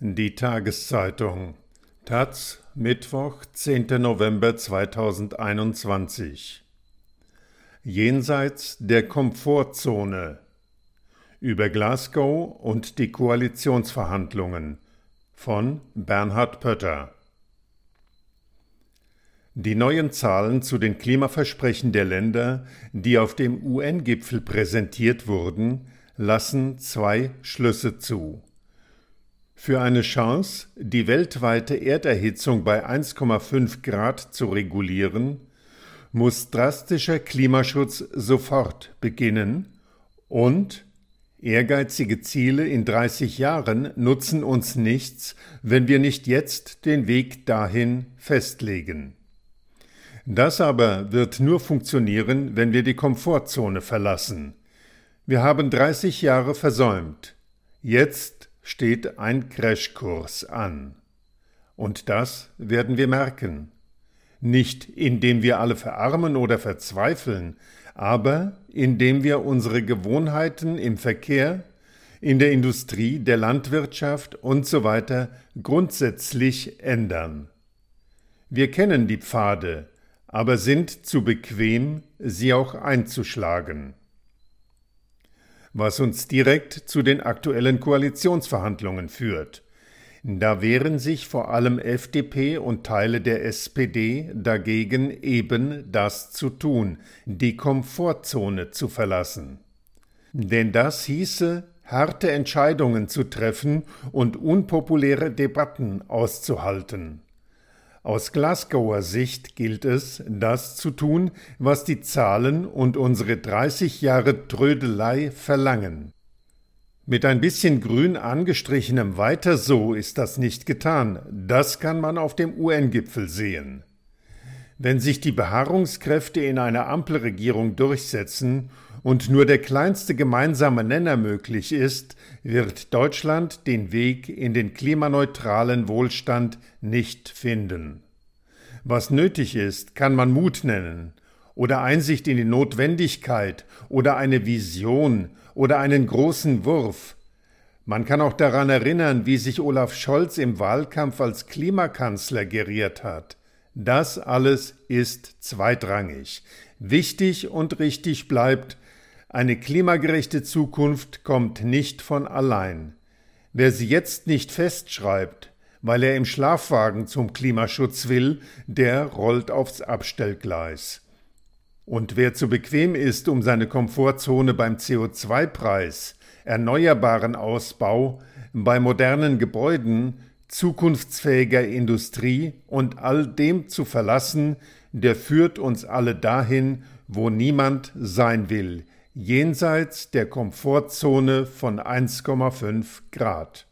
Die Tageszeitung Taz Mittwoch, 10. November 2021 Jenseits der Komfortzone über Glasgow und die Koalitionsverhandlungen von Bernhard Pötter Die neuen Zahlen zu den Klimaversprechen der Länder, die auf dem UN-Gipfel präsentiert wurden, lassen zwei Schlüsse zu. Für eine Chance, die weltweite Erderhitzung bei 1,5 Grad zu regulieren, muss drastischer Klimaschutz sofort beginnen und ehrgeizige Ziele in 30 Jahren nutzen uns nichts, wenn wir nicht jetzt den Weg dahin festlegen. Das aber wird nur funktionieren, wenn wir die Komfortzone verlassen. Wir haben 30 Jahre versäumt. Jetzt steht ein Crashkurs an. Und das werden wir merken. Nicht indem wir alle verarmen oder verzweifeln, aber indem wir unsere Gewohnheiten im Verkehr, in der Industrie, der Landwirtschaft und so grundsätzlich ändern. Wir kennen die Pfade, aber sind zu bequem, sie auch einzuschlagen was uns direkt zu den aktuellen Koalitionsverhandlungen führt. Da wehren sich vor allem FDP und Teile der SPD dagegen, eben das zu tun, die Komfortzone zu verlassen. Denn das hieße, harte Entscheidungen zu treffen und unpopuläre Debatten auszuhalten. Aus Glasgower Sicht gilt es, das zu tun, was die Zahlen und unsere 30 Jahre Trödelei verlangen. Mit ein bisschen grün angestrichenem Weiter so ist das nicht getan, das kann man auf dem UN-Gipfel sehen. Wenn sich die Beharrungskräfte in einer Ampelregierung durchsetzen und nur der kleinste gemeinsame Nenner möglich ist, wird Deutschland den Weg in den klimaneutralen Wohlstand nicht finden. Was nötig ist, kann man Mut nennen, oder Einsicht in die Notwendigkeit, oder eine Vision, oder einen großen Wurf. Man kann auch daran erinnern, wie sich Olaf Scholz im Wahlkampf als Klimakanzler geriert hat. Das alles ist zweitrangig. Wichtig und richtig bleibt, eine klimagerechte Zukunft kommt nicht von allein. Wer sie jetzt nicht festschreibt, weil er im Schlafwagen zum Klimaschutz will, der rollt aufs Abstellgleis. Und wer zu bequem ist, um seine Komfortzone beim CO2-Preis, erneuerbaren Ausbau, bei modernen Gebäuden, zukunftsfähiger Industrie und all dem zu verlassen, der führt uns alle dahin, wo niemand sein will, jenseits der Komfortzone von 1,5 Grad.